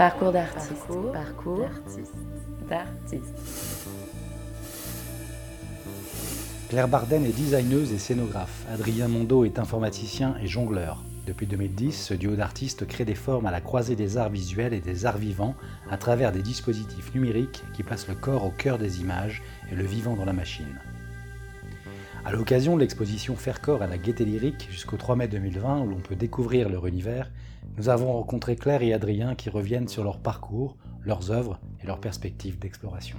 Parcours d'artiste. Parcours, d'artiste. Claire Barden est designeuse et scénographe. Adrien Mondo est informaticien et jongleur. Depuis 2010, ce duo d'artistes crée des formes à la croisée des arts visuels et des arts vivants à travers des dispositifs numériques qui placent le corps au cœur des images et le vivant dans la machine. À l'occasion de l'exposition Faire corps à la Gaieté Lyrique jusqu'au 3 mai 2020, où l'on peut découvrir leur univers, nous avons rencontré Claire et Adrien qui reviennent sur leur parcours, leurs œuvres et leurs perspectives d'exploration.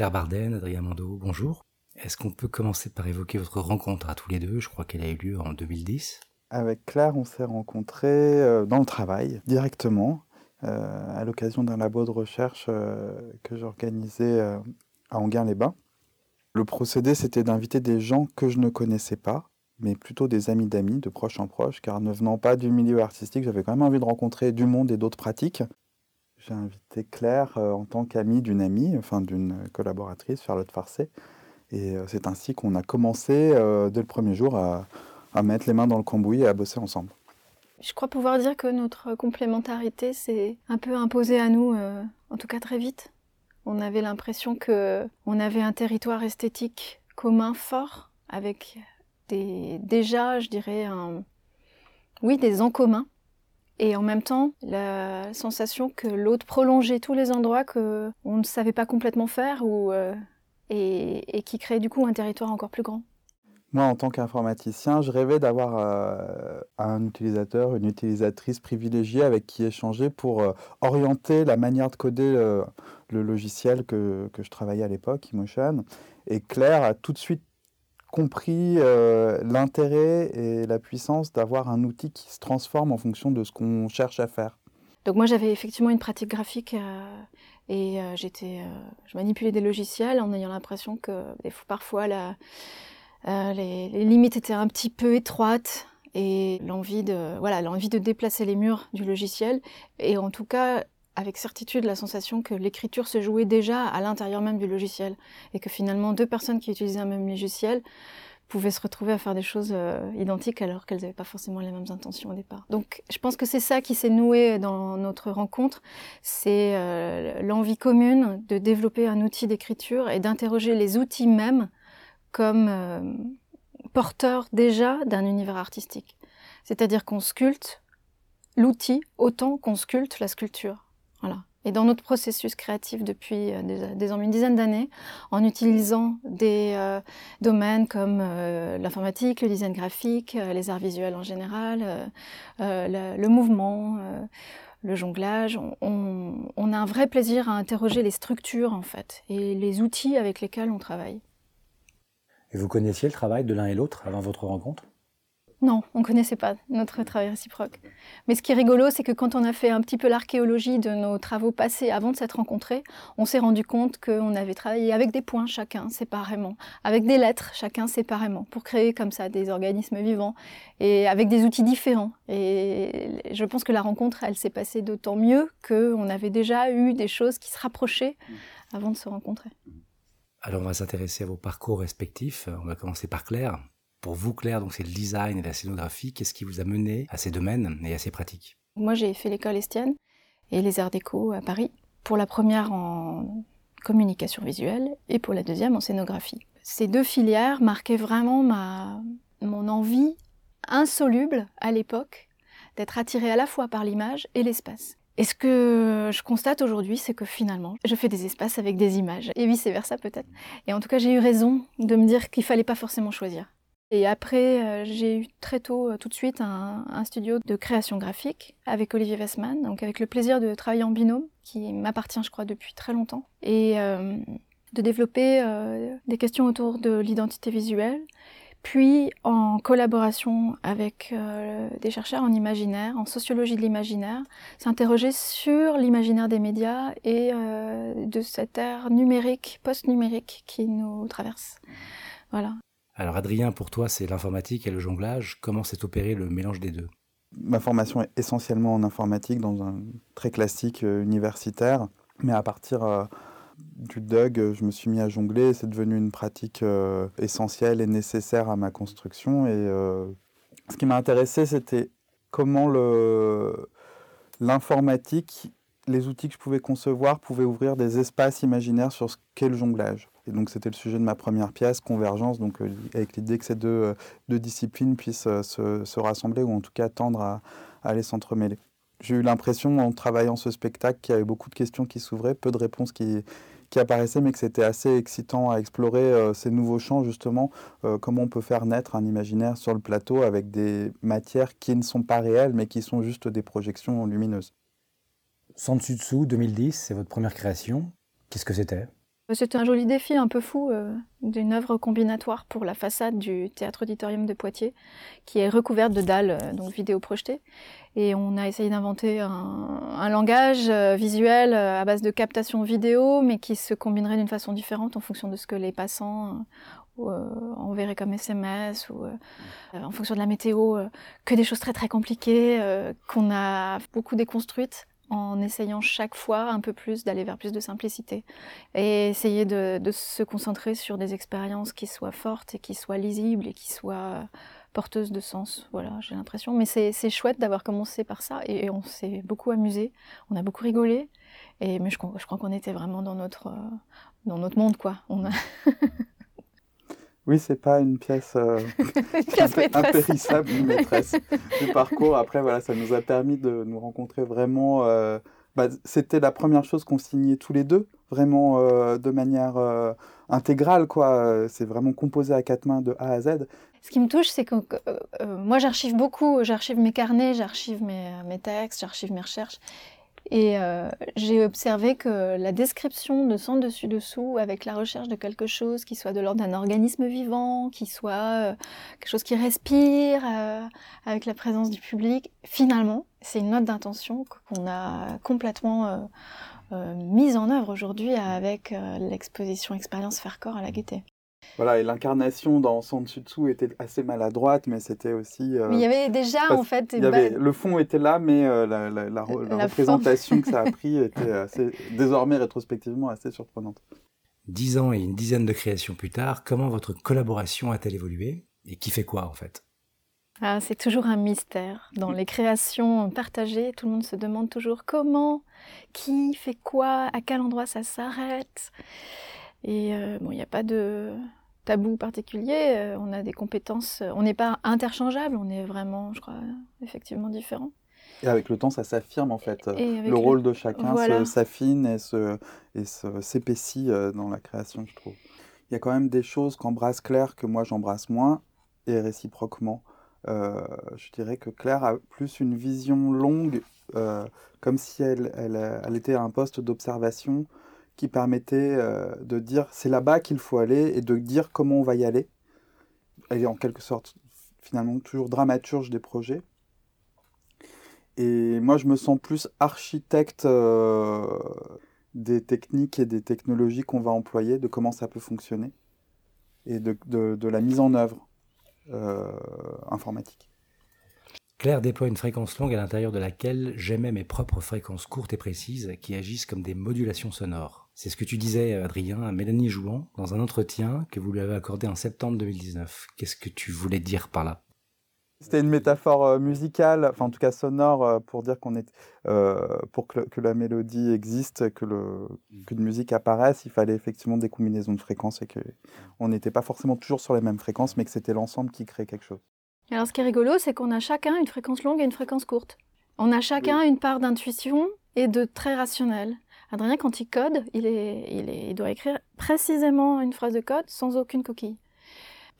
Claire Barden, Adrien Mando, bonjour. Est-ce qu'on peut commencer par évoquer votre rencontre à tous les deux? Je crois qu'elle a eu lieu en 2010. Avec Claire, on s'est rencontrés euh, dans le travail, directement, euh, à l'occasion d'un labo de recherche euh, que j'organisais à Anguin-les-Bains. Le procédé, c'était d'inviter des gens que je ne connaissais pas, mais plutôt des amis d'amis, de proche en proche, car ne venant pas du milieu artistique, j'avais quand même envie de rencontrer du monde et d'autres pratiques. J'ai invité Claire euh, en tant qu'amie d'une amie, enfin d'une collaboratrice, Charlotte Farcet. Et euh, c'est ainsi qu'on a commencé euh, dès le premier jour à, mettre les mains dans le cambouis et à bosser ensemble. Je crois pouvoir dire que notre complémentarité s'est un peu imposée à nous, en tout cas très vite. On avait l'impression que on avait un territoire esthétique commun fort, avec déjà, je dirais, oui, des en commun et en même temps la sensation que l'autre prolongeait tous les endroits que on ne savait pas complètement faire ou euh, et, qui créait du coup un territoire encore plus grand. Moi, en tant qu'informaticien, je rêvais d'avoir euh, un utilisateur, une utilisatrice privilégiée avec qui échanger pour euh, orienter la manière de coder le logiciel que, que je travaillais à l'époque, Emotion. Et Claire a tout de suite compris euh, l'intérêt et la puissance d'avoir un outil qui se transforme en fonction de ce qu'on cherche à faire. Donc moi j'avais effectivement une pratique graphique euh, et euh, j'étais, je manipulais des logiciels en ayant l'impression que parfois les, les, limites étaient un petit peu étroites et l'envie de voilà l'envie de déplacer les murs du logiciel et en tout cas avec certitude la sensation que l'écriture se jouait déjà à l'intérieur même du logiciel et que finalement deux personnes qui utilisaient un même logiciel pouvaient se retrouver à faire des choses euh, identiques alors qu'elles n'avaient pas forcément les mêmes intentions au départ. Donc je pense que c'est ça qui s'est noué dans notre rencontre, c'est euh, l'envie commune de développer un outil d'écriture et d'interroger les outils mêmes comme euh, porteurs déjà d'un univers artistique. C'est-à-dire qu'on sculpte l'outil autant qu'on sculpte la sculpture. Voilà. Et dans notre processus créatif depuis euh, désormais une dizaine d'années, en utilisant des euh, domaines comme euh, l'informatique, le design graphique, les arts visuels en général, le, mouvement, le jonglage, on, on, a un vrai plaisir à interroger les structures en fait et les outils avec lesquels on travaille. Et vous connaissiez le travail de l'un et l'autre avant votre rencontre? Non, on ne connaissait pas notre travail réciproque. Mais ce qui est rigolo, c'est que quand on a fait un petit peu l'archéologie de nos travaux passés avant de s'être rencontrés, on s'est rendu compte qu'on avait travaillé avec des points chacun séparément, avec des lettres chacun séparément, pour créer comme ça des organismes vivants et avec des outils différents. Et je pense que la rencontre, elle s'est passée d'autant mieux qu'on avait déjà eu des choses qui se rapprochaient avant de se rencontrer. Alors on va s'intéresser à vos parcours respectifs. On va commencer par Claire. Pour vous, Claire, donc c'est le design et la scénographie. Qu'est-ce qui vous a mené à ces domaines et à ces pratiques? Moi, j'ai fait l'école Estienne et les arts déco à Paris. Pour la première en communication visuelle et pour la deuxième en scénographie. Ces deux filières marquaient vraiment ma, mon envie insoluble à l'époque d'être attirée à la fois par l'image et l'espace. Et ce que je constate aujourd'hui, c'est que finalement, je fais des espaces avec des images, et vice-versa peut-être. Et en tout cas, j'ai eu raison de me dire qu'il fallait pas forcément choisir. Et après, euh, j'ai eu très tôt, euh, tout de suite, un, studio de création graphique avec Olivier Westman, donc avec le plaisir de travailler en binôme, qui m'appartient, je crois, depuis très longtemps. Et, euh, de développer des questions autour de l'identité visuelle, puis en collaboration avec des chercheurs en imaginaire, en sociologie de l'imaginaire, s'interroger sur l'imaginaire des médias et de cette ère numérique, post-numérique qui nous traverse. Voilà. Alors Adrien, pour toi, c'est l'informatique et le jonglage. Comment s'est opéré le mélange des deux? Ma formation est essentiellement en informatique, dans un très classique euh, universitaire. Mais à partir euh, du DUG, euh, je me suis mis à jongler. C'est devenu une pratique essentielle et nécessaire à ma construction. Et ce qui m'a intéressé, c'était comment l'informatique, les outils que je pouvais concevoir, pouvaient ouvrir des espaces imaginaires sur ce qu'est le jonglage. Et donc c'était le sujet de ma première pièce, Convergence, donc euh, avec l'idée que ces deux, euh, disciplines puissent euh, se, se, rassembler ou en tout cas tendre à, aller s'entremêler. J'ai eu l'impression en travaillant ce spectacle qu'il y avait beaucoup de questions qui s'ouvraient, peu de réponses qui, qui apparaissaient, mais que c'était assez excitant à explorer ces nouveaux champs, justement, comment on peut faire naître un imaginaire sur le plateau avec des matières qui ne sont pas réelles, mais qui sont juste des projections lumineuses. Sansutsu 2010, c'est votre première création. Qu'est-ce que c'était? C'était un joli défi un peu fou euh, d'une œuvre combinatoire pour la façade du théâtre auditorium de Poitiers, qui est recouverte de dalles, euh, donc vidéo projetées. Et on a essayé d'inventer un, langage euh, visuel à base de captation vidéo, mais qui se combinerait d'une façon différente en fonction de ce que les passants enverraient comme SMS ou en fonction de la météo, que des choses très très compliquées qu'on a beaucoup déconstruites en essayant chaque fois un peu plus d'aller vers plus de simplicité et essayer de, se concentrer sur des expériences qui soient fortes et qui soient lisibles et qui soient porteuses de sens. Voilà, j'ai l'impression. Mais c'est chouette d'avoir commencé par ça et, on s'est beaucoup amusé, on a beaucoup rigolé. Et mais je, je crois qu'on était vraiment dans notre dans notre monde quoi. On a Oui, c'est pas une pièce, euh, impérissable, une maîtresse du parcours. Après, voilà, ça nous a permis de nous rencontrer vraiment. Euh, bah, c'était la première chose qu'on signait tous les deux, vraiment euh, de manière intégrale, quoi. C'est vraiment composé à quatre mains de A à Z. Ce qui me touche, c'est que moi, j'archive beaucoup. J'archive mes carnets, j'archive mes, mes textes, j'archive mes recherches. Et euh, j'ai observé que la description de sans dessus-dessous, avec la recherche de quelque chose qui soit de l'ordre d'un organisme vivant, qui soit euh, quelque chose qui respire, euh, avec la présence du public, finalement, c'est une note d'intention qu'on a complètement mise en œuvre aujourd'hui avec l'exposition Expérience Faire Corps à la Gaîté. Voilà, et l'incarnation dans Son dessous était assez maladroite, mais c'était aussi. Euh, mais il y avait déjà, en fait. Il y avait, le fond était là, mais euh, la, la, la, représentation que ça a pris était assez, désormais rétrospectivement assez surprenante. Dix ans et une dizaine de créations plus tard, comment votre collaboration a-t-elle évolué Et qui fait quoi, en fait? Ah, C'est toujours un mystère. Dans les créations partagées, tout le monde se demande toujours comment, qui fait quoi, à quel endroit ça s'arrête. Et euh, bon, il n'y a pas de tabou particulier. Euh, on a des compétences. Euh, on n'est pas interchangeable. On est vraiment, je crois, effectivement différents. Et avec le temps, ça s'affirme en fait. Le rôle de chacun s'affine et s'épaissit se, dans la création, je trouve. Il y a quand même des choses qu'embrasse Claire que moi j'embrasse moins, et réciproquement. je dirais que Claire a plus une vision longue, comme si elle, elle, elle était à un poste d'observation qui permettait euh, de dire c'est là-bas qu'il faut aller et de dire comment on va y aller. Elle est en quelque sorte finalement toujours dramaturge des projets. Et moi, je me sens plus architecte euh, des techniques et des technologies qu'on va employer, de comment ça peut fonctionner et de, de, la mise en œuvre euh, informatique. Claire déploie une fréquence longue à l'intérieur de laquelle j'aimais mes propres fréquences courtes et précises qui agissent comme des modulations sonores. C'est ce que tu disais, Adrien, à Mélanie Jouan, dans un entretien que vous lui avez accordé en septembre 2019. Qu'est-ce que tu voulais dire par là? C'était une métaphore euh, musicale, enfin en tout cas sonore, euh, pour dire qu'on est, euh, pour que, la mélodie existe, que le, qu'une musique apparaisse, il fallait effectivement des combinaisons de fréquences et que on n'était pas forcément toujours sur les mêmes fréquences, mais que c'était l'ensemble qui créait quelque chose. Alors ce qui est rigolo, c'est qu'on a chacun une fréquence longue et une fréquence courte. On a chacun une part d'intuition et de très rationnel. Adrien, quand il code, il, doit écrire précisément une phrase de code sans aucune coquille.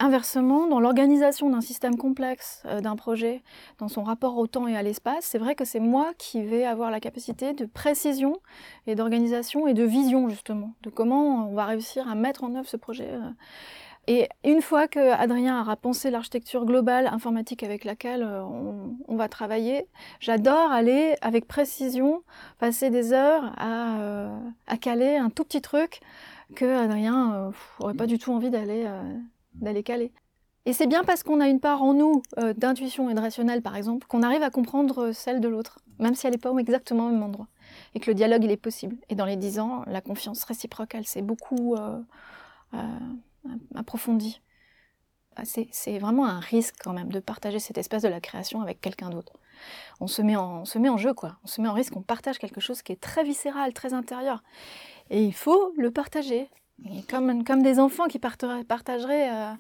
Inversement, dans l'organisation d'un système complexe euh, d'un projet, dans son rapport au temps et à l'espace, c'est vrai que c'est moi qui vais avoir la capacité de précision et d'organisation et de vision justement, de comment on va réussir à mettre en œuvre ce projet. Euh. Et une fois que Adrien aura pensé l'architecture globale informatique avec laquelle euh, on, va travailler, j'adore aller avec précision, passer des heures à, à, caler un tout petit truc que Adrien n'aurait pas du tout envie d'aller d'aller caler. Et c'est bien parce qu'on a une part en nous euh, d'intuition et de rationnel, par exemple, qu'on arrive à comprendre euh, celle de l'autre, même si elle n'est pas exactement au même endroit. Et que le dialogue, il est possible. Et dans les dix ans, la confiance réciproque, elle s'est beaucoup euh, approfondie. C'est vraiment un risque quand même de partager cet espace de la création avec quelqu'un d'autre. On se, met en, jeu, quoi. On se met en risque, on partage quelque chose qui est très viscéral, très intérieur. Et il faut le partager comme, des enfants qui partageraient euh,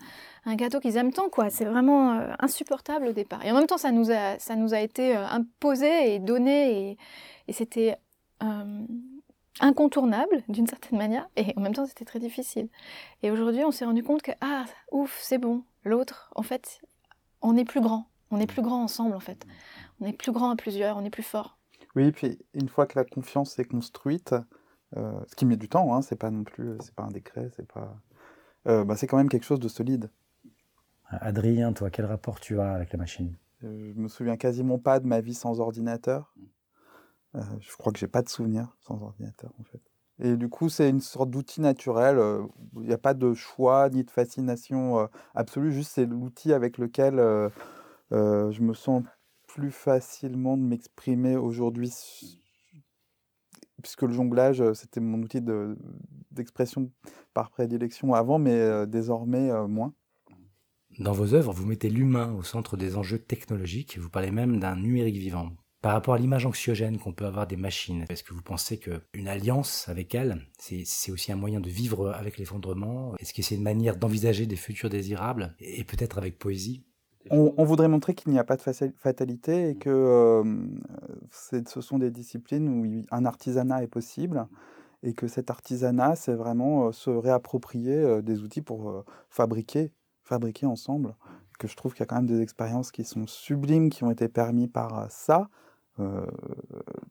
un gâteau qu'ils aiment tant, quoi. C'est vraiment euh, insupportable au départ. Et en même temps, ça nous a, été euh, imposé et donné, et c'était incontournable d'une certaine manière, et en même temps, c'était très difficile. Et aujourd'hui, on s'est rendu compte que, ah, ouf, c'est bon, l'autre, en fait, on est plus grand. On est plus grand ensemble, en fait. On est plus grand à plusieurs, on est plus fort. Oui, puis une fois que la confiance est construite, euh, ce qui met du temps, hein, c'est pas non plus, c'est pas un décret, c'est pas, euh, bah, c'est quand même quelque chose de solide. Adrien, toi, quel rapport tu as avec la machine? Euh, Je me souviens quasiment pas de ma vie sans ordinateur. Je crois que j'ai pas de souvenirs sans ordinateur en fait. Et du coup, c'est une sorte d'outil naturel. Il n'y a pas de choix ni de fascination absolue. Juste, c'est l'outil avec lequel je me sens plus facilement de m'exprimer aujourd'hui puisque le jonglage, euh, c'était mon outil d'expression par prédilection avant, mais euh, désormais euh, moins. Dans vos œuvres, vous mettez l'humain au centre des enjeux technologiques vous parlez même d'un numérique vivant. Par rapport à l'image anxiogène qu'on peut avoir des machines, est-ce que vous pensez qu'une alliance avec elles, c'est aussi un moyen de vivre avec l'effondrement? Est-ce que c'est une manière d'envisager des futurs désirables? Et peut-être avec poésie? On, voudrait montrer qu'il n'y a pas de fatalité et que euh, ce sont des disciplines où un artisanat est possible et que cet artisanat, c'est vraiment euh, se réapproprier euh, des outils pour fabriquer, fabriquer ensemble. Que je trouve qu'il y a quand même des expériences qui sont sublimes, qui ont été permis par ça,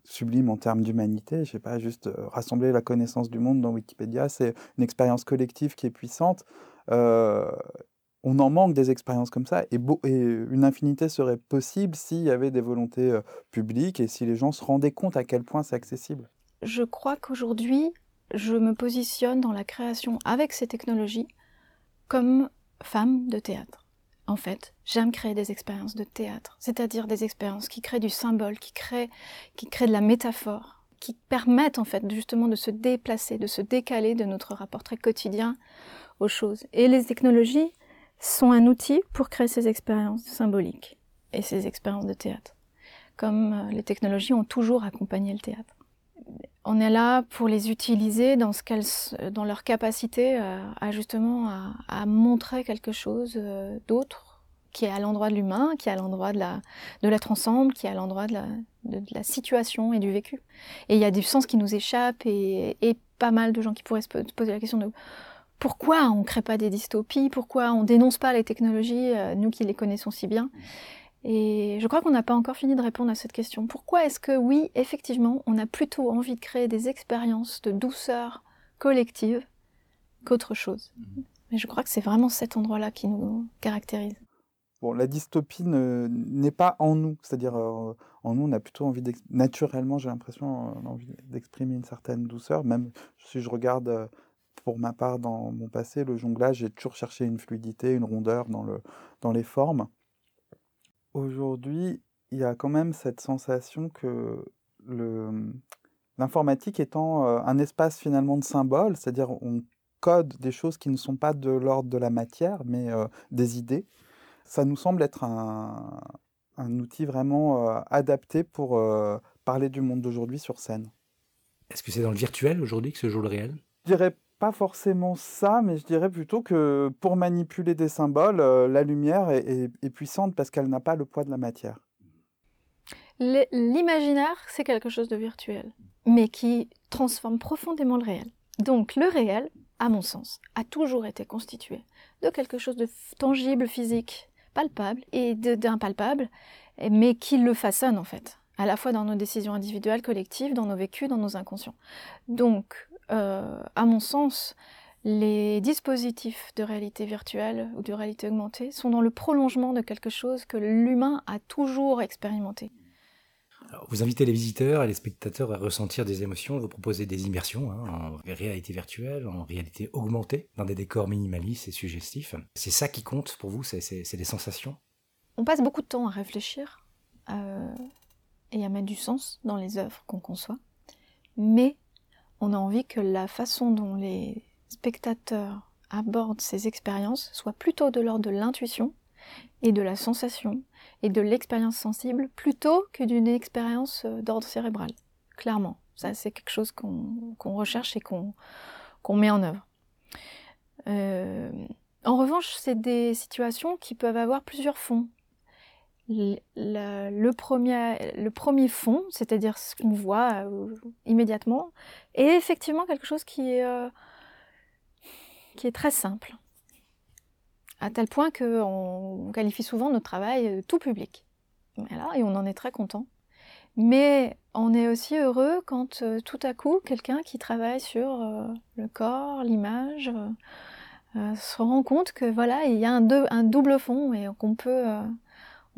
sublimes en termes d'humanité. Je sais pas, juste rassembler la connaissance du monde dans Wikipédia, c'est une expérience collective qui est puissante on en manque des expériences comme ça, et, une infinité serait possible s'il y avait des volontés euh, publiques et si les gens se rendaient compte à quel point c'est accessible. Je crois qu'aujourd'hui, je me positionne dans la création avec ces technologies comme femme de théâtre. En fait, j'aime créer des expériences de théâtre, c'est-à-dire des expériences qui créent du symbole, qui créent, qui créent de la métaphore, qui permettent en fait justement de se déplacer, de se décaler de notre rapport très quotidien aux choses. Et les technologies sont un outil pour créer ces expériences symboliques et ces expériences de théâtre, comme euh, les technologies ont toujours accompagné le théâtre. On est là pour les utiliser dans, leur capacité euh, à, justement à, montrer quelque chose euh, d'autre qui est à l'endroit de l'humain, qui est à l'endroit de l'être ensemble, qui est à l'endroit de la, situation et du vécu. Et il y a du sens qui nous échappe et, pas mal de gens qui pourraient se poser la question de pourquoi on ne crée pas des dystopies, pourquoi on dénonce pas les technologies, euh, nous qui les connaissons si bien. Et je crois qu'on n'a pas encore fini de répondre à cette question. Pourquoi est-ce que oui, effectivement, on a plutôt envie de créer des expériences de douceur collective qu'autre chose? Mhm. Mais je crois que c'est vraiment cet endroit-là qui nous caractérise. Bon, la dystopie n'est pas en nous, c'est-à-dire euh, en nous, on a plutôt envie, naturellement, j'ai l'impression, euh, envie d'exprimer une certaine douceur, même si je regarde pour ma part, dans mon passé, le jonglage, j'ai toujours cherché une fluidité, une rondeur dans, le, dans les formes. Aujourd'hui, il y a quand même cette sensation que l'informatique étant euh, un espace finalement de symboles, c'est-à-dire on code des choses qui ne sont pas de l'ordre de la matière, mais euh, des idées, ça nous semble être un, un outil vraiment euh, adapté pour parler du monde d'aujourd'hui sur scène. Est-ce que c'est dans le virtuel aujourd'hui que se joue le réel? Je dirais pas forcément ça, mais je dirais plutôt que pour manipuler des symboles, euh, la lumière est, puissante parce qu'elle n'a pas le poids de la matière. L'imaginaire, c'est quelque chose de virtuel, mais qui transforme profondément le réel. Donc le réel, à mon sens, a toujours été constitué de quelque chose de tangible, physique, palpable et d'impalpable, mais qui le façonne en fait, à la fois dans nos décisions individuelles, collectives, dans nos vécus, dans nos inconscients. Donc, euh, à mon sens, les dispositifs de réalité virtuelle ou de réalité augmentée sont dans le prolongement de quelque chose que l'humain a toujours expérimenté vous invitez les visiteurs et les spectateurs à ressentir des émotions, vous proposez des immersions hein, en réalité virtuelle, en réalité augmentée, dans des décors minimalistes et suggestifs. C'est ça qui compte pour vous, c'est des sensations? On passe beaucoup de temps à réfléchir euh, et à mettre du sens dans les œuvres qu'on conçoit, mais on a envie que la façon dont les spectateurs abordent ces expériences soit plutôt de l'ordre de l'intuition et de la sensation et de l'expérience sensible plutôt que d'une expérience euh, d'ordre cérébral. Clairement. Ça, c'est quelque chose qu'on recherche et qu'on met en œuvre. Euh, en revanche, c'est des situations qui peuvent avoir plusieurs fonds. Le, premier, le premier fond, c'est-à-dire ce qu'on voit euh, immédiatement, est effectivement quelque chose qui est, est très simple à tel point qu'on qualifie souvent notre travail euh, tout public. et on en est très content. Mais on est aussi heureux quand euh, tout à coup quelqu'un qui travaille sur euh, le corps, l'image, se rend compte que voilà, il y a un, double fond et qu'on peut,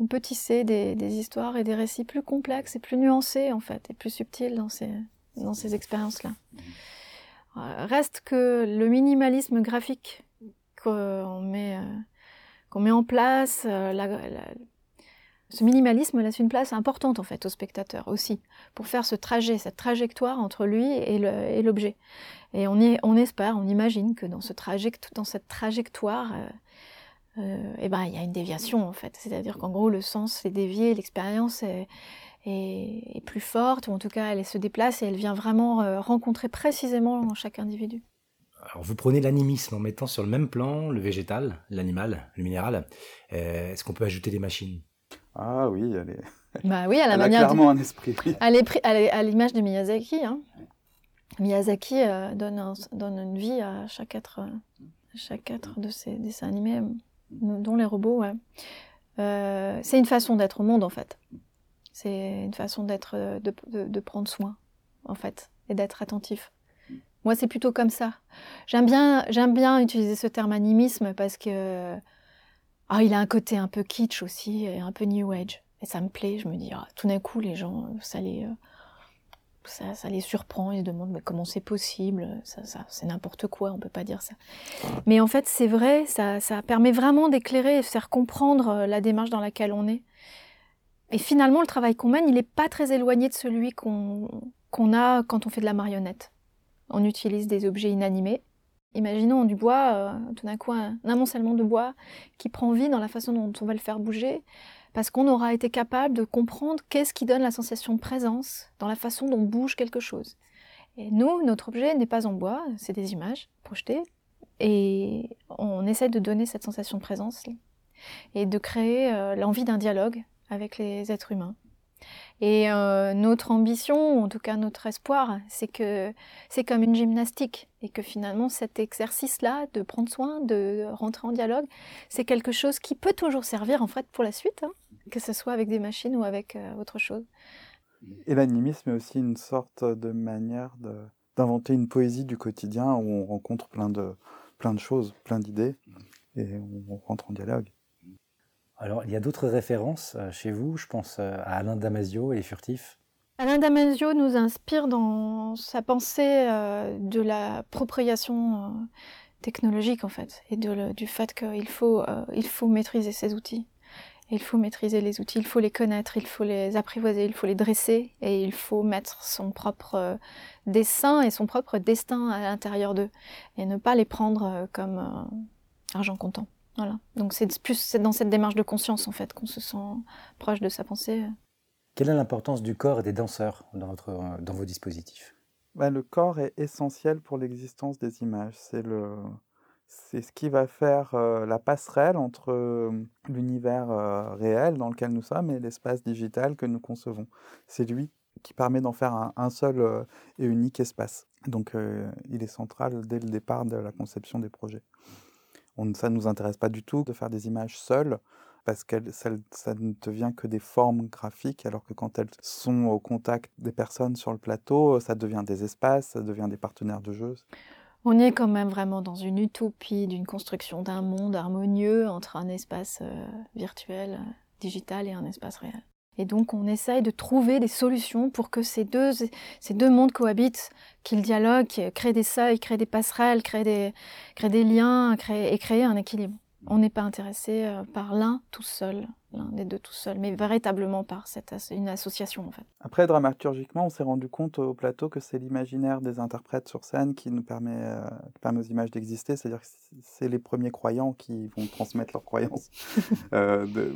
on peut tisser des, histoires et des récits plus complexes et plus nuancés en fait, et plus subtils dans ces, expériences-là. Reste que le minimalisme graphique qu'on met, euh, met en place. Euh, ce minimalisme laisse une place importante en fait au spectateur aussi, pour faire ce trajet, cette trajectoire entre lui et l'objet. Et on, espère, on imagine que dans cette trajectoire, euh, eh ben, il y a une déviation en fait. C'est-à-dire qu'en gros, le sens est dévié, l'expérience est, est, plus forte, ou en tout cas, elle se déplace et elle vient vraiment rencontrer précisément chaque individu. Alors vous prenez l'animisme en mettant sur le même plan le végétal, l'animal, le minéral. Euh, est-ce qu'on peut ajouter des machines? Ah oui, elle est. Bah oui, à la elle manière. A clairement un esprit. Elle est, à l'image de Miyazaki. Hein. Miyazaki euh, donne, donne une vie à chaque être, chaque être de ses dessins animés, dont les robots. Euh, c'est une façon d'être au monde en fait. C'est une façon d'être, de, de prendre soin en fait, et d'être attentif. Moi, c'est plutôt comme ça. J'aime bien, j'aime bien utiliser ce terme animisme parce que ah, il a un côté un peu kitsch aussi, et un peu new age. Et ça me plaît. Je me dis, ah, tout d'un coup, les gens, ça les, ça, ça, les surprend. Ils se demandent mais comment c'est possible? Ça, ça c'est n'importe quoi. On peut pas dire ça. Mais en fait, c'est vrai. Ça, ça permet vraiment d'éclairer et de faire comprendre euh, la démarche dans laquelle on est. Et finalement, le travail qu'on mène, il n'est pas très éloigné de celui qu'on qu'on a quand on fait de la marionnette on utilise des objets inanimés. Imaginons du bois, euh, tout d'un coup un, amoncellement de bois qui prend vie dans la façon dont on va le faire bouger, parce qu'on aura été capable de comprendre qu'est-ce qui donne la sensation de présence dans la façon dont bouge quelque chose. Et nous, notre objet n'est pas en bois, c'est des images projetées, et on essaie de donner cette sensation de présence et de créer euh, l'envie d'un dialogue avec les êtres humains. Et euh, notre ambition, ou en tout cas notre espoir, c'est que c'est comme une gymnastique et que finalement cet exercice-là de prendre soin, de rentrer en dialogue, c'est quelque chose qui peut toujours servir en fait pour la suite, hein, que ce soit avec des machines ou avec euh, autre chose. Et l'animisme est aussi une sorte de manière d'inventer une poésie du quotidien où on rencontre plein de, plein de choses, plein d'idées et on rentre en dialogue. Alors, il y a d'autres références euh, chez vous. Je pense euh, à Alain Damasio et les furtifs. Alain Damasio nous inspire dans sa pensée euh, de l'appropriation technologique, en fait, et du fait qu'il faut, il faut maîtriser ces outils. Il faut maîtriser les outils, il faut les connaître, il faut les apprivoiser, il faut les dresser, et il faut mettre son propre dessin et son propre destin à l'intérieur d'eux, et ne pas les prendre comme argent comptant. Voilà. Donc c'est plus dans cette démarche de conscience en fait qu'on se sent proche de sa pensée. Quelle est l'importance du corps et des danseurs dans, votre, dans vos dispositifs? Bah, Le corps est essentiel pour l'existence des images. C'est le, c'est ce qui va faire euh, la passerelle entre euh, l'univers euh, réel dans lequel nous sommes et l'espace digital que nous concevons. C'est lui qui permet d'en faire un, seul et unique espace. Donc il est central dès le départ de la conception des projets. On, ça ne nous intéresse pas du tout de faire des images seules parce que ça, ça, ne devient que des formes graphiques, alors que quand elles sont au contact des personnes sur le plateau, ça devient des espaces, ça devient des partenaires de jeu. On est quand même vraiment dans une utopie d'une construction d'un monde harmonieux entre un espace euh, virtuel, digital et un espace réel. Et donc on essaye de trouver des solutions pour que ces deux, ces deux mondes cohabitent, qu'ils dialoguent, créent des seuils, créent des passerelles, créent des, créent des liens créent, et créer un équilibre. On n'est pas intéressé euh, par l'un tout seul, l'un des deux tout seul, mais véritablement par cette, une association en fait. Après, dramaturgiquement, on s'est rendu compte au plateau que c'est l'imaginaire des interprètes sur scène qui nous permet, euh, permet aux images d'exister, c'est-à-dire que c'est les premiers croyants qui vont transmettre leurs croyances. euh, de,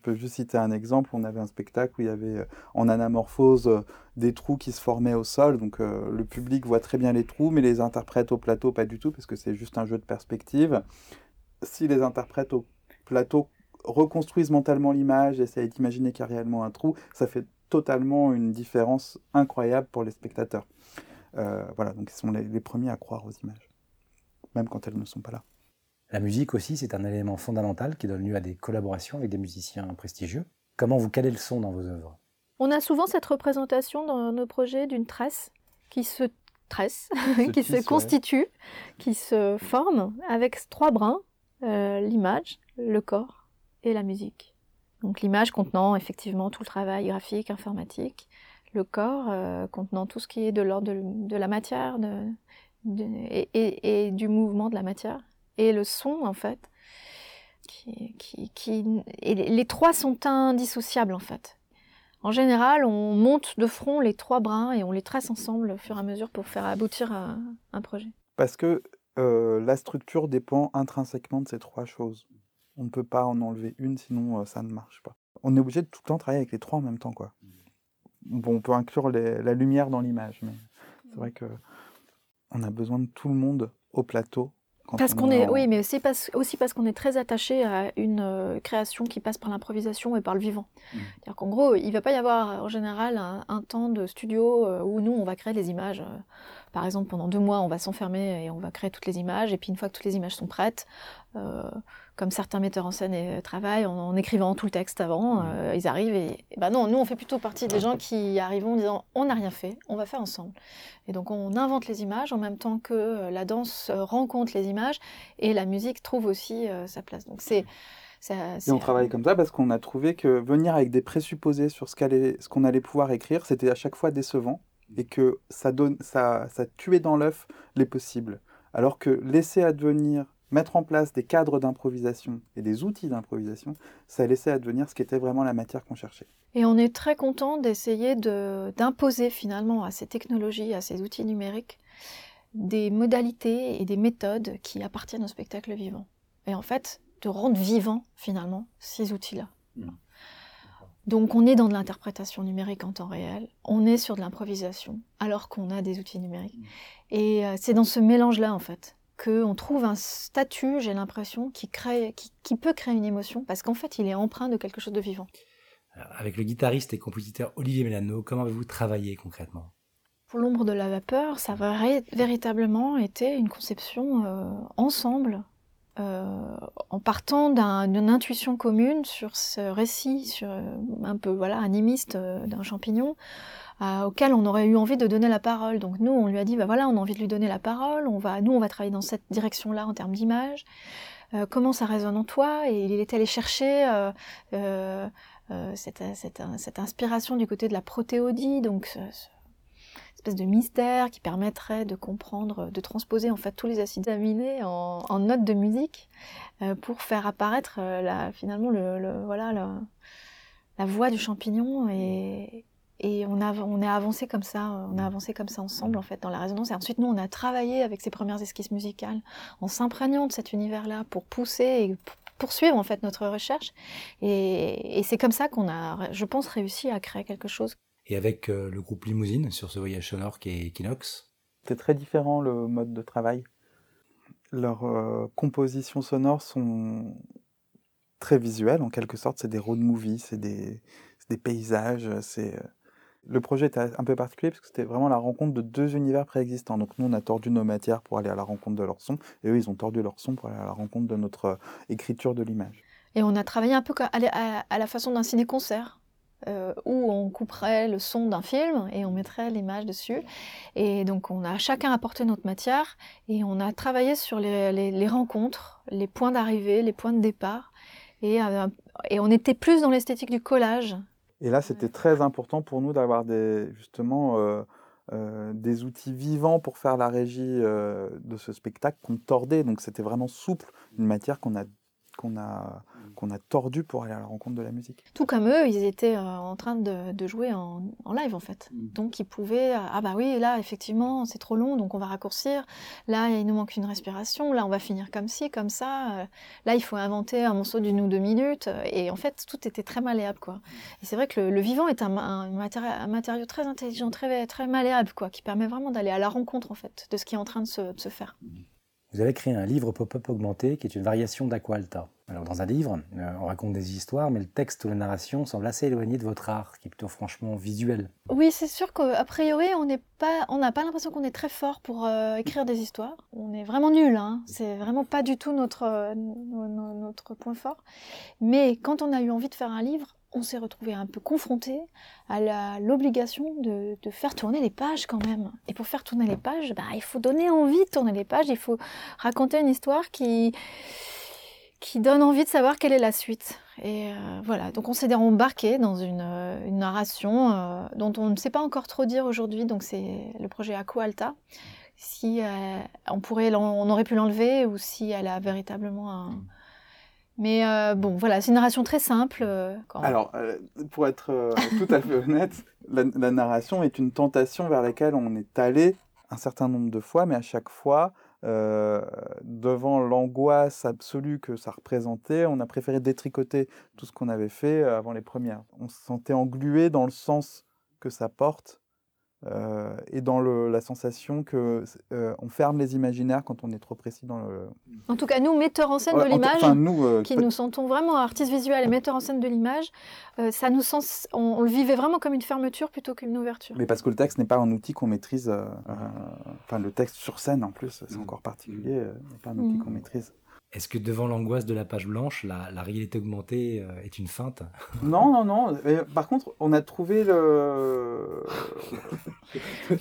je peux juste citer un exemple. On avait un spectacle où il y avait euh, en anamorphose des trous qui se formaient au sol. Donc le public voit très bien les trous, mais les interprètes au plateau pas du tout, parce que c'est juste un jeu de perspective si les interprètes au plateau reconstruisent mentalement l'image, essayent d'imaginer qu'il y a réellement un trou, ça fait totalement une différence incroyable pour les spectateurs. Euh, voilà, donc ils sont les, premiers à croire aux images, même quand elles ne sont pas là. La musique aussi, c'est un élément fondamental qui donne lieu à des collaborations avec des musiciens prestigieux. Comment vous calez le son dans vos œuvres? On a souvent cette représentation dans nos projets d'une tresse qui se tresse, qui se constitue, qui se forme avec trois brins euh, l'image, le corps et la musique. Donc l'image contenant effectivement tout le travail graphique, informatique, le corps euh, contenant tout ce qui est de l'ordre de, la matière et, du mouvement de la matière, et le son en fait. Qui, les trois sont indissociables en fait. En général, on monte de front les trois brins et on les trace ensemble au fur et à mesure pour faire aboutir un projet. Parce que euh, la structure dépend intrinsèquement de ces trois choses. On ne peut pas en enlever une, sinon euh, ça ne marche pas. On est obligé de tout le temps travailler avec les trois en même temps, quoi. Bon, on peut inclure la lumière dans l'image, mais c'est vrai que on a besoin de tout le monde au plateau parce qu'on est, oui, mais c'est aussi parce qu'on est très attaché à une euh, création qui passe par l'improvisation et par le vivant. Mmh. C'est-à-dire qu'en gros, il ne va pas y avoir en général un, temps de studio euh, où nous, on va créer les images. Euh, par exemple, pendant deux mois, on va s'enfermer et on va créer toutes les images. Et puis une fois que toutes les images sont prêtes, comme certains metteurs en scène et, travaillent en, écrivant tout le texte avant, mmh. ils arrivent et, et ben non, nous, on fait plutôt partie des gens qui arrivent en disant on n'a rien fait, on va faire ensemble. Et donc on invente les images en même temps que la danse rencontre les images et la musique trouve aussi euh, sa place. Donc c'est et on travaille comme ça parce qu'on a trouvé que venir avec des présupposés sur ce qu'on allait, pouvoir écrire, c'était à chaque fois décevant et que ça, donne, ça, ça tuait dans l'œuf les possibles. Alors que laisser advenir, mettre en place des cadres d'improvisation et des outils d'improvisation, ça laissait advenir ce qui était vraiment la matière qu'on cherchait. Et on est très content d'essayer d'imposer finalement à ces technologies, à ces outils numériques, des modalités et des méthodes qui appartiennent au spectacle vivant. Et en fait, de rendre vivant finalement ces outils-là. Mmh. Donc on est dans de l'interprétation numérique en temps réel, on est sur de l'improvisation, alors qu'on a des outils numériques. Mmh. Et euh, c'est dans ce mélange-là, en fait, qu'on trouve un statut, j'ai l'impression, qui, crée, qui, peut créer une émotion, parce qu'en fait, il est empreint de quelque chose de vivant. avec le guitariste et compositeur Olivier Mélano, comment avez-vous travaillé concrètement? Pour l'ombre de la vapeur, ça a véritablement été une conception euh, ensemble, euh, en partant d'une intuition commune sur ce récit, euh, un peu voilà animiste d'un champignon, auquel on aurait eu envie de donner la parole. Donc nous, on lui a dit, bah voilà, on a envie de lui donner la parole. Nous, on va travailler dans cette direction-là en termes d'image. comment ça résonne en toi? Et il est allé chercher cette, inspiration du côté de la protéodie, donc espèce de mystère qui permettrait de comprendre, de transposer en fait tous les acides aminés en, notes de musique euh, pour faire apparaître euh, la, finalement le, voilà la voix du champignon et, et on a on a avancé comme ça on a avancé comme ça ensemble en fait dans la résonance. Et ensuite nous on a travaillé avec ces premières esquisses musicales en s'imprégnant de cet univers là pour pousser et poursuivre en fait notre recherche. Et, et c'est comme ça qu'on a je pense réussi à créer quelque chose et avec euh, le groupe Limousine sur ce voyage sonore qui est Equinox. C'est très différent le mode de travail. Leurs euh, compositions sonores sont très visuelles en quelque sorte. C'est des road movies, c'est des, des, paysages, c'est Le projet était un peu particulier parce que c'était vraiment la rencontre de deux univers préexistants. Donc nous, on a tordu nos matières pour aller à la rencontre de leur son, et eux, ils ont tordu leur son pour aller à la rencontre de notre euh, écriture de l'image. Et on a travaillé un peu à la façon d'un ciné-concert. Euh, où on couperait le son d'un film et on mettrait l'image dessus. Et donc on a chacun apporté notre matière et on a travaillé sur les, rencontres, les points d'arrivée, les points de départ. Et, euh, et on était plus dans l'esthétique du collage. Et là, c'était très important pour nous d'avoir des, justement euh, des outils vivants pour faire la régie de ce spectacle qu'on tordait. Donc c'était vraiment souple, une matière qu'on a qu'on a, qu'on a tordu pour aller à la rencontre de la musique. Tout comme eux, ils étaient euh, en train de, de jouer en, en, live en fait. Mm. Donc ils pouvaient, euh, ah bah oui, là effectivement c'est trop long, donc on va raccourcir. Là il nous manque une respiration, là on va finir comme ci, comme ça. Euh, là il faut inventer un morceau d'une ou deux minutes. Et en fait tout était très malléable quoi. Mm. Et c'est vrai que le, vivant est un, un, matériau, très intelligent, très, très malléable quoi, qui permet vraiment d'aller à la rencontre en fait de ce qui est en train de se, de se faire. Mm. Vous avez créé un livre pop-up augmenté qui est une variation d'Aqualta. Alors dans un livre, euh, on raconte des histoires, mais le texte ou la narration semble assez éloigné de votre art, qui est plutôt franchement visuel. Oui, c'est sûr qu'a priori, on n'a pas l'impression qu'on est très fort pour euh, écrire des histoires. On est vraiment nul, hein. c'est vraiment pas du tout notre, euh, notre point fort. Mais quand on a eu envie de faire un livre, on s'est retrouvé un peu confronté à l'obligation de, faire tourner les pages quand même. Et pour faire tourner les pages, bah, il faut donner envie de tourner les pages, il faut raconter une histoire qui, qui donne envie de savoir quelle est la suite. Et euh, voilà, donc on s'est embarqué dans une, une narration euh, dont on ne sait pas encore trop dire aujourd'hui, donc c'est le projet Aqua Alta. Si euh, on, pourrait, on aurait pu l'enlever ou si elle a véritablement un mais euh, bon, voilà, c'est une narration très simple. Euh, Alors, euh, pour être tout à fait honnête, la, narration est une tentation vers laquelle on est allé un certain nombre de fois, mais à chaque fois, devant l'angoisse absolue que ça représentait, on a préféré détricoter tout ce qu'on avait fait avant les premières. On se sentait englué dans le sens que ça porte euh, et dans le, la sensation que euh, on ferme les imaginaires quand on est trop précis dans le. En tout cas, nous, metteurs en scène de l'image, euh, qui nous sentons vraiment artistes visuels et metteurs en scène de l'image, ça nous sens, on, le vivait vraiment comme une fermeture plutôt qu'une ouverture. Mais parce que le texte n'est pas un outil qu'on maîtrise. Enfin, le texte sur scène, en plus, c'est mmh. encore particulier. n'est pas un outil mmh. qu'on maîtrise. Est-ce que devant l'angoisse de la page blanche, la, réalité augmentée euh, est une feinte? Non, non, non. par contre, on a trouvé le.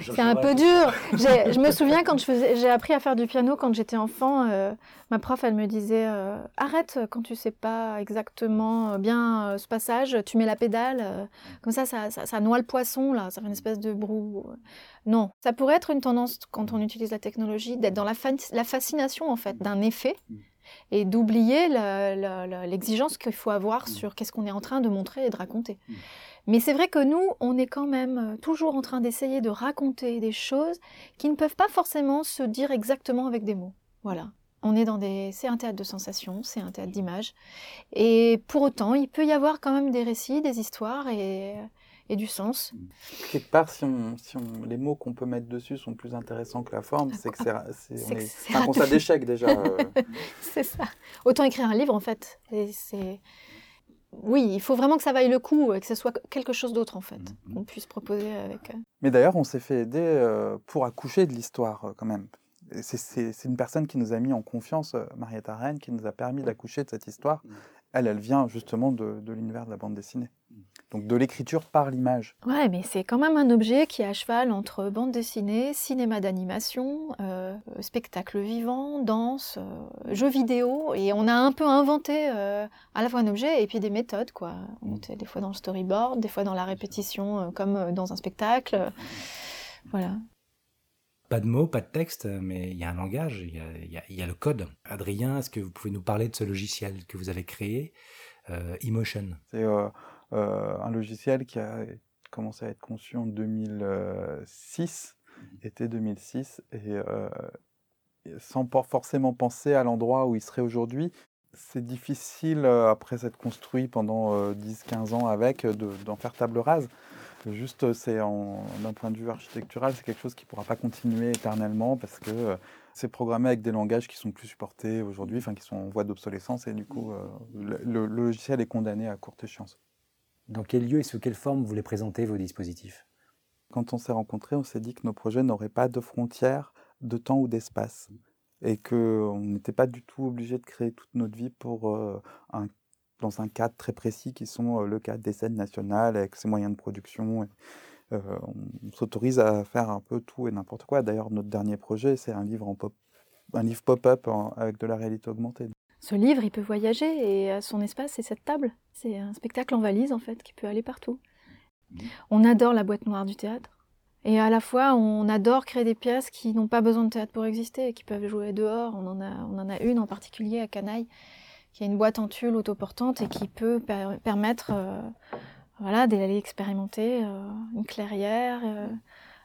C'est un peu dur. Je me souviens quand j'ai appris à faire du piano quand j'étais enfant. Euh, ma prof, elle me disait euh, arrête quand tu sais pas exactement bien ce passage, tu mets la pédale. comme ça ça, ça, noie le poisson là. Ça fait une espèce de brou. Non, ça pourrait être une tendance quand on utilise la technologie d'être dans la, la, fascination en fait d'un effet mm. et d'oublier l'exigence qu'il faut avoir mm. sur qu'est-ce qu'on est en train de montrer et de raconter. Mm. Mais c'est vrai que nous, on est quand même euh, toujours en train d'essayer de raconter des choses qui ne peuvent pas forcément se dire exactement avec des mots. Voilà. On est dans des, c'est un théâtre de sensations, c'est un théâtre d'images, et pour autant, il peut y avoir quand même des récits, des histoires, et et du sens. Quelque part, si, on, si on, les mots qu'on peut mettre dessus sont plus intéressants que la forme, c'est que c'est un constat d'échec déjà. Euh. c'est ça. Autant écrire un livre en fait. c'est oui, il faut vraiment que ça vaille le coup, que ce soit quelque chose d'autre en fait, mm-hmm. qu'on puisse proposer avec. Euh. Mais d'ailleurs, on s'est fait aider euh, pour accoucher de l'histoire quand même. C'est une personne qui nous a mis en confiance, Marietta Rennes, qui nous a permis d'accoucher de cette histoire. Mm. Elle, elle vient justement de, de l'univers de la bande dessinée. Mm donc de l'écriture par l'image. Ouais, mais c'est quand même un objet qui est à cheval entre bande dessinée, cinéma d'animation, euh, spectacle vivant, danse, euh, jeux vidéo, et on a un peu inventé euh, à la fois un objet et puis des méthodes, quoi. On était des fois dans le storyboard, des fois dans la répétition, comme dans un spectacle. Voilà. Pas de mots, pas de texte, mais il y a un langage, il y a, le code. Adrien, est-ce que vous pouvez nous parler de ce logiciel que vous avez créé, Emotion? C'est euh, un logiciel qui a commencé à être conçu en 2006, mhm. été 2006, et euh, sans forcément penser à l'endroit où il serait aujourd'hui. C'est difficile, euh, après s'être construit pendant 10-15 ans avec, d'en faire table rase. Juste, c'est d'un point de vue architectural, c'est quelque chose qui ne pourra pas continuer éternellement parce que c'est programmé avec des langages qui sont plus supportés aujourd'hui, enfin qui sont en voie d'obsolescence et du coup, le, logiciel est condamné à courte échéance. Dans quel lieu et sous quelle forme vous les présentez, vos dispositifs? Quand on s'est rencontrés, on s'est dit que nos projets n'auraient pas de frontières de temps ou d'espace. Et qu'on n'était pas du tout obligé de créer toute notre vie pour, un, dans un cadre très précis qui sont le cadre des scènes nationales avec ses moyens de production. on s'autorise à faire un peu tout et n'importe quoi. D'ailleurs, notre dernier projet, c'est un livre en pop, un livre pop-up avec de la réalité augmentée. Ce livre, il peut voyager et son espace, c'est cette table. C'est un spectacle en valise en fait qui peut aller partout. Mmh. On adore la boîte noire du théâtre. Et à la fois, on adore créer des pièces qui n'ont pas besoin de théâtre pour exister, qui peuvent jouer dehors. On en a, on en a une en particulier à Canaille, qui a une boîte en tulle autoportante et qui peut permettre euh, voilà, d'aller expérimenter euh, une clairière, euh,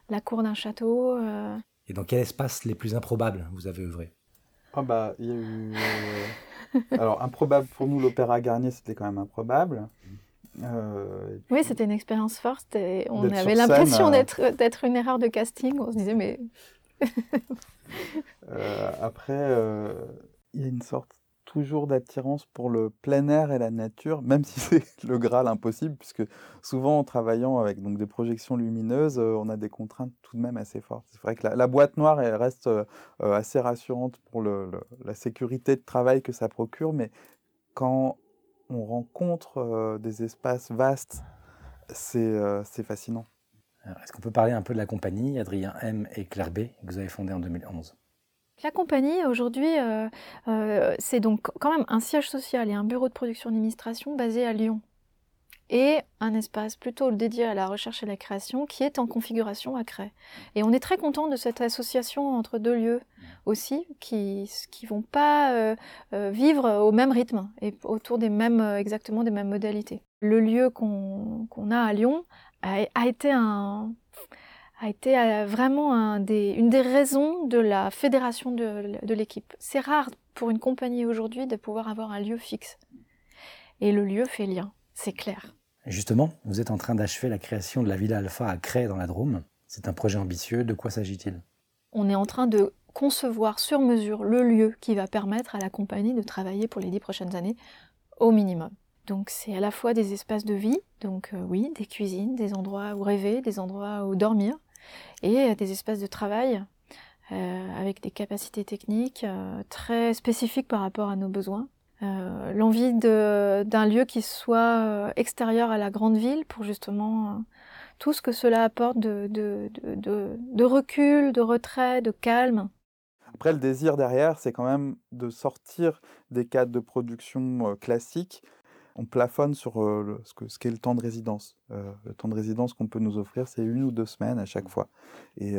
la cour d'un château. Et dans quel espace les plus improbables vous avez œuvré? Ah bah, il y a eu... Alors, improbable pour nous, l'Opéra Garnier, c'était quand même improbable. Euh, oui, c'était une expérience forte et on avait l'impression euh, d'être, d'être une erreur de casting. On se disait, mais. Euh, après, il y a une sorte toujours d'attirance pour le plein air et la nature, même si c'est le Graal impossible, puisque souvent en travaillant avec donc, des projections lumineuses, on a des contraintes tout de même assez fortes. C'est vrai que la, boîte noire elle reste assez rassurante pour la sécurité de travail que ça procure, mais quand on rencontre euh, des espaces vastes. Euh, c'est fascinant. Est-ce qu'on peut parler un peu de la compagnie, Adrien M et Claire B, que vous avez fondée en 2011 la compagnie, aujourd'hui, euh, c'est donc quand même un siège social et un bureau de production d'administration basé à Lyon et un espace plutôt dédié à la recherche et la création qui est en configuration à Cray. Et on est très content de cette association entre deux lieux aussi qui qui vont pas euh, euh, vivre au même rythme et autour des mêmes euh, exactement des mêmes modalités. Le lieu qu'on a à Lyon a été un a été vraiment un des, une des raisons de la fédération de, de l'équipe. C'est rare pour une compagnie aujourd'hui de pouvoir avoir un lieu fixe. Et le lieu fait lien, c'est clair. Justement, vous êtes en train d'achever la création de la Villa Alpha à Cray dans la Drôme. C'est un projet ambitieux. De quoi s'agit-il? On est en train de concevoir sur mesure le lieu qui va permettre à la compagnie de travailler pour les dix prochaines années au minimum. Donc c'est à la fois des espaces de vie, donc euh, oui, des cuisines, des endroits où rêver, des endroits où dormir, et des espaces de travail euh, avec des capacités techniques euh, très spécifiques par rapport à nos besoins. Euh, l'envie d'un lieu qui soit euh, extérieur à la grande ville pour justement euh, tout ce que cela apporte de, recul, de retrait, de calme. Après, le désir derrière, c'est quand même de sortir des cadres de production classiques. On plafonne sur ce qu'est ce le temps de résidence. le temps de résidence qu'on peut nous offrir, c'est une ou deux semaines à chaque fois. Et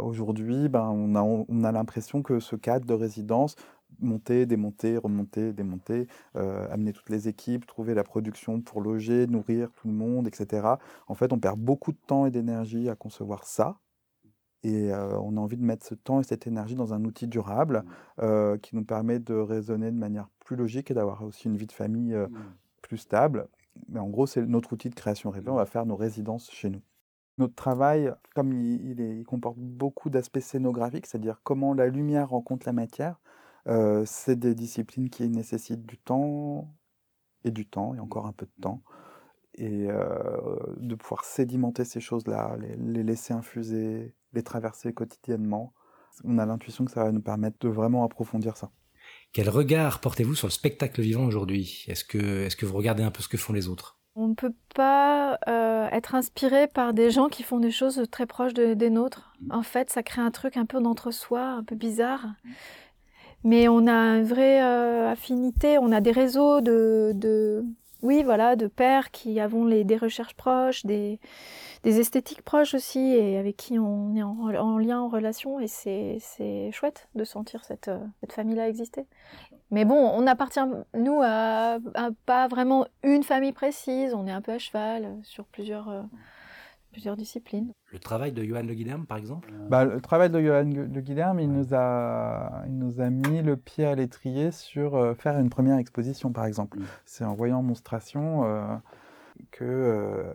aujourd'hui, ben, on a, on a l'impression que ce cadre de résidence monter, démonter, remonter, démonter, euh, amener toutes les équipes, trouver la production pour loger, nourrir tout le monde, etc. En fait, on perd beaucoup de temps et d'énergie à concevoir ça. Et euh, on a envie de mettre ce temps et cette énergie dans un outil durable mmh. euh, qui nous permet de raisonner de manière plus logique et d'avoir aussi une vie de famille mmh. Plus stable. Mais en gros, c'est notre outil de création rêvée. On va faire nos résidences chez nous. Notre travail, comme il, il comporte beaucoup d'aspects scénographiques, c'est-à-dire comment la lumière rencontre la matière, c'est des disciplines qui nécessitent du temps et du temps, et encore un peu de temps. Et de pouvoir sédimenter ces choses-là, les, laisser infuser, les traverser quotidiennement. On a l'intuition que ça va nous permettre de vraiment approfondir ça. Quel regard portez-vous sur le spectacle vivant aujourd'hui? Est-ce que, vous regardez un peu ce que font les autres? On ne peut pas être inspiré par des gens qui font des choses très proches des nôtres. En fait, ça crée un truc un peu d'entre-soi, un peu bizarre. Mais on a une vraie euh, affinité, on a des réseaux de, de, oui, voilà, de pères qui avons des recherches proches, des, des esthétiques proches aussi, et avec qui on est en, lien, en relation, et c'est chouette de sentir cette, euh, cette famille-là exister. Mais bon, on appartient, nous, à, à, pas vraiment une famille précise, on est un peu à cheval sur plusieurs... Euh, plusieurs disciplines. Le travail de Johan Le Guilherme, par exemple? Bah, Le travail de Johan Le Guilherme, il, nous a, il nous a mis le pied à l'étrier sur euh, faire une première exposition, par exemple. Mm. C'est en voyant Monstration euh, que euh,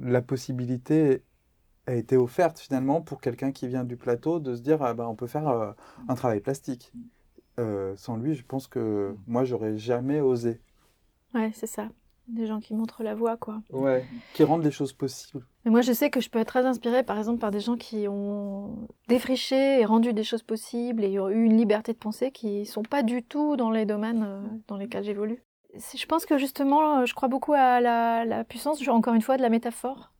la possibilité a été offerte finalement pour quelqu'un qui vient du plateau de se dire ah, bah, on peut faire un travail plastique. sans lui, je pense que moi, j'aurais jamais osé. Ouais, c'est ça. des gens qui montrent la voie, quoi. Ouais, qui rendent les choses possibles. Mais moi, je sais que je peux être très inspirée, par exemple, par des gens qui ont défriché et rendu des choses possibles et eu une liberté de penser qui sont pas du tout dans les domaines euh, dans lesquels j'évolue. Je pense que justement, je crois beaucoup à la, la puissance, encore une fois, de la métaphore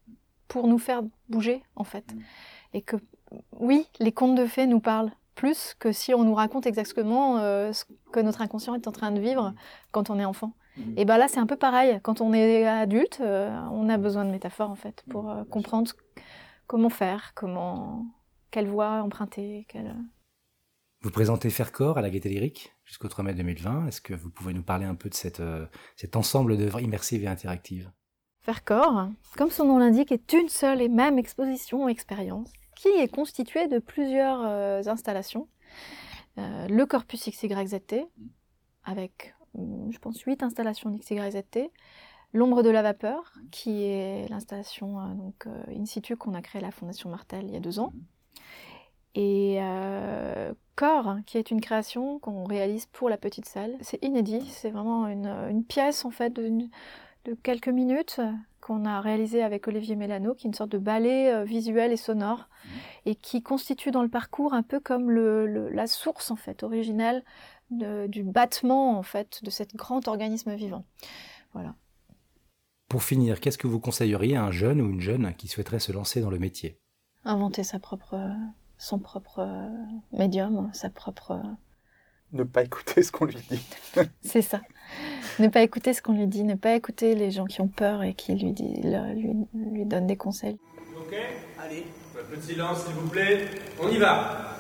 pour nous faire bouger, en fait. Et que, oui, les contes de fées nous parlent plus que si on nous raconte exactement euh, ce que notre inconscient est en train de vivre quand on est enfant. Et ben là, c'est un peu pareil. Quand on est adulte, euh, on a besoin de métaphores en fait pour euh, comprendre comment faire, comment, quelle voie emprunter. Quelle... Vous présentez Faire à la Gaîté Lyrique jusqu'au 3 mai 2020. Est-ce que vous pouvez nous parler un peu de cette, cet ensemble d'œuvres immersives et interactives? Faire comme son nom l'indique, est une seule et même exposition expérience qui est constituée de plusieurs installations. le corpus XYZT, avec Hum, je pense, huit installations d'XYZT. L'ombre de la vapeur, qui est l'installation euh, donc euh, in situ qu'on a créée à la Fondation Martel il y a deux ans. Et euh, Corps, qui est une création qu'on réalise pour la petite salle. C'est inédit, c'est vraiment une, pièce en fait de, quelques minutes qu'on a réalisé avec Olivier Mélano, qui est une sorte de ballet visuel et sonore, et qui constitue dans le parcours un peu comme la source en fait originelle du battement en fait de cet grand organisme vivant. Voilà. Pour finir, qu'est-ce que vous conseilleriez à un jeune ou une jeune qui souhaiterait se lancer dans le métier? Inventer sa propre, son propre médium, sa propre. Ne pas écouter ce qu'on lui dit. C'est ça. Ne pas écouter ce qu'on lui dit, ne pas écouter les gens qui ont peur et qui lui, dit, lui, lui donnent des conseils. Ok Allez. Un peu de silence, s'il vous plaît. On y va.